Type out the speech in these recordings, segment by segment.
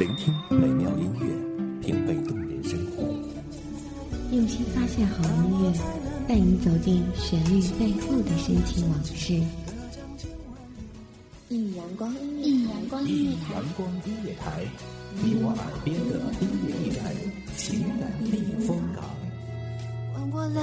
聆听美妙音乐，品味动人生活。用心发现好音乐，带你走进旋律背后的深情往事。一阳光，一阳光音乐台，阳光音乐台，你我耳边的音乐驿站，情感避风港。换我来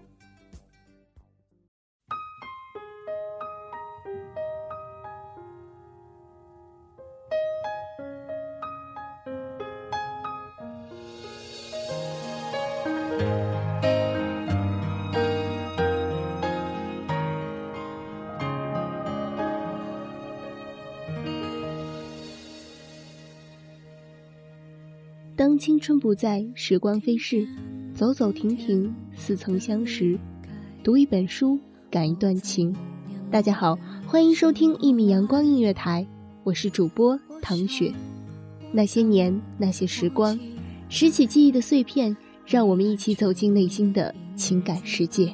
青春不在，时光飞逝，走走停停，似曾相识。读一本书，感一段情。大家好，欢迎收听一米阳光音乐台，我是主播唐雪。那些年，那些时光，拾起记忆的碎片，让我们一起走进内心的情感世界。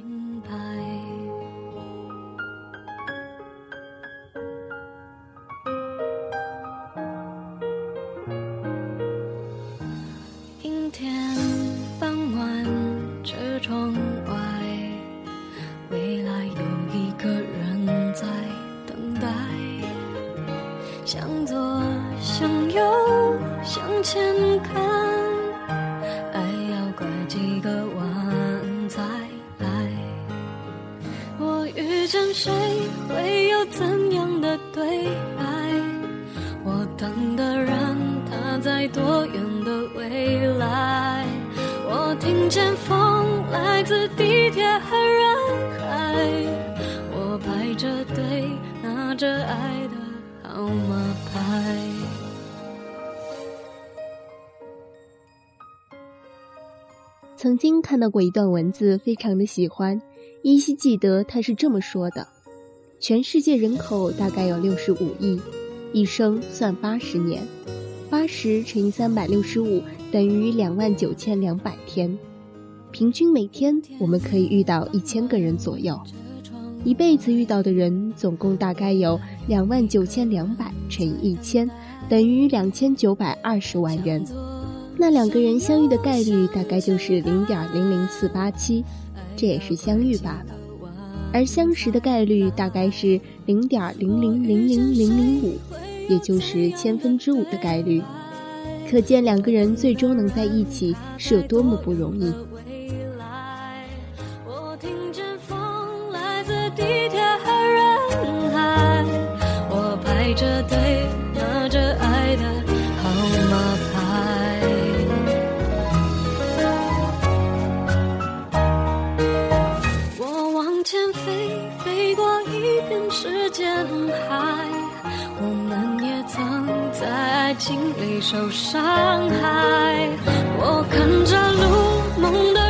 谁会有怎样的对白？我等的人他在多远的未来？我听见风来自地铁和人海我排着队拿着爱的号码牌。曾经看到过一段文字非常的喜欢。依稀记得他是这么说的：全世界人口大概有六十五亿，一生算八十年，八十乘以三百六十五等于两万九千两百天，平均每天我们可以遇到一千个人左右，一辈子遇到的人总共大概有两万九千两百乘以一千，等于两千九百二十万人。那两个人相遇的概率大概就是零点零零四八七，这也是相遇罢了；而相识的概率大概是零点零零零零零零五，也就是千分之五的概率。可见两个人最终能在一起是有多么不容易。我陷害，我们也曾在爱情里受伤害。我看着路，梦的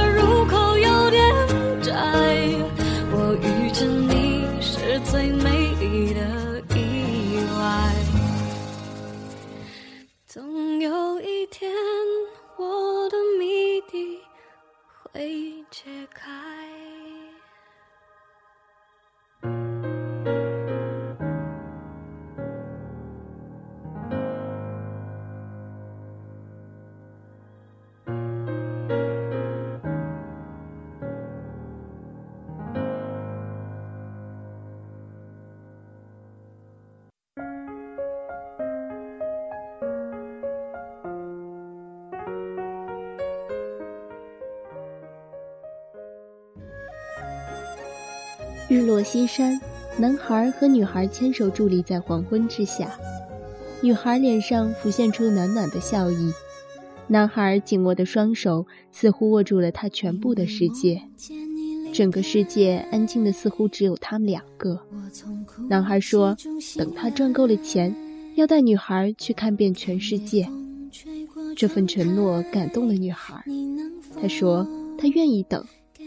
日落西山，男孩和女孩牵手伫立在黄昏之下，女孩脸上浮现出暖暖的笑意，男孩紧握的双手似乎握住了他全部的世界。整个世界安静的似乎只有他们两个。男孩说：“等他赚够了钱，要带女孩去看遍全世界。”这份承诺感动了女孩。她说：“她愿意等。”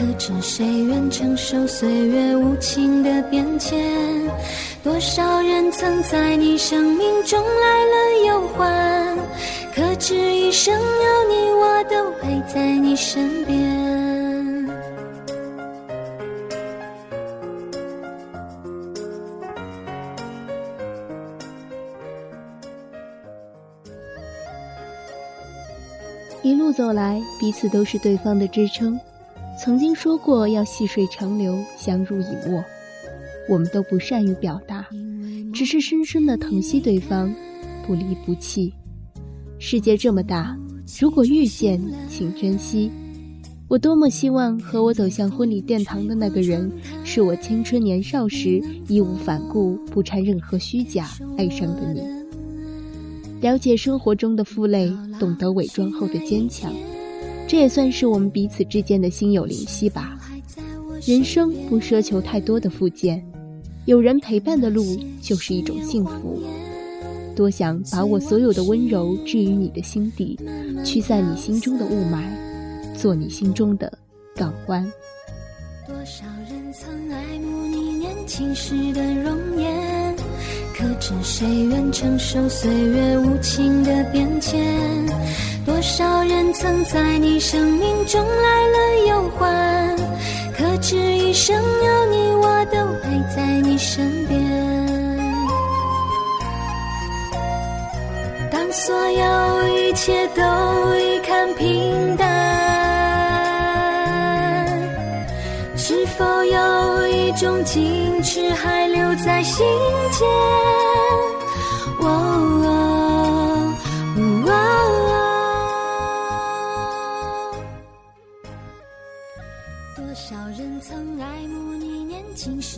可知谁愿承受岁月无情的变迁？多少人曾在你生命中来了又还，可知一生有你，我都陪在你身边。一路走来，彼此都是对方的支撑。曾经说过要细水长流，相濡以沫。我们都不善于表达，只是深深的疼惜对方，不离不弃。世界这么大，如果遇见，请珍惜。我多么希望和我走向婚礼殿堂的那个人，是我青春年少时义无反顾、不掺任何虚假爱上的你。了解生活中的负累，懂得伪装后的坚强，这也算是我们彼此之间的心有灵犀吧。人生不奢求太多的附件，有人陪伴的路就是一种幸福。多想把我所有的温柔置于你的心底，驱散你心中的雾霾，做你心中的港湾。多少人曾爱慕你年轻时的容颜？可知谁愿承受岁月无情的变迁？多少人曾在你生命中来了又还？可知一生有你，我都陪在你身边。当所有一切都已看平种矜持还留在心间？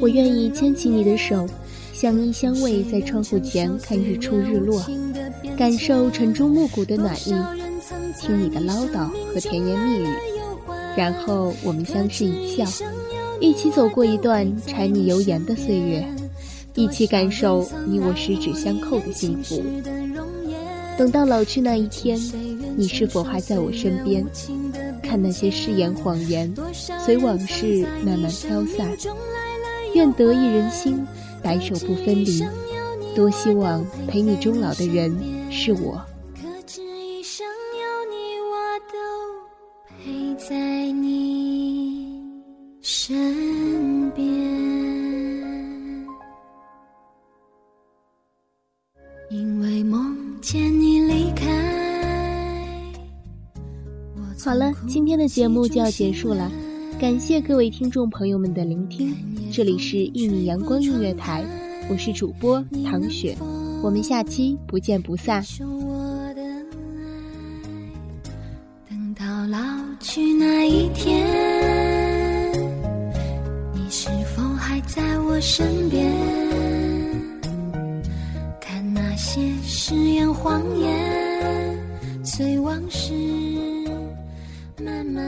我愿意牵起你的手，相依相偎，在窗户前看日出日落，感受晨钟暮鼓的暖意，听你的唠叨和甜言蜜语，然后我们相视一笑，一起走过一段柴米油盐的岁月，一起感受你我十指相扣的幸福。等到老去那一天，你是否还在我身边？看那些誓言谎言，随往事慢慢飘散。愿得一人心，白首不分离。多希望陪你终老的人是我。好了，今天的节目就要结束了。感谢各位听众朋友们的聆听，这里是一米阳光音乐台，我是主播唐雪，我们下期不见不散。等到老去那一天，你是否还在我身边？看那些誓言谎言，随往事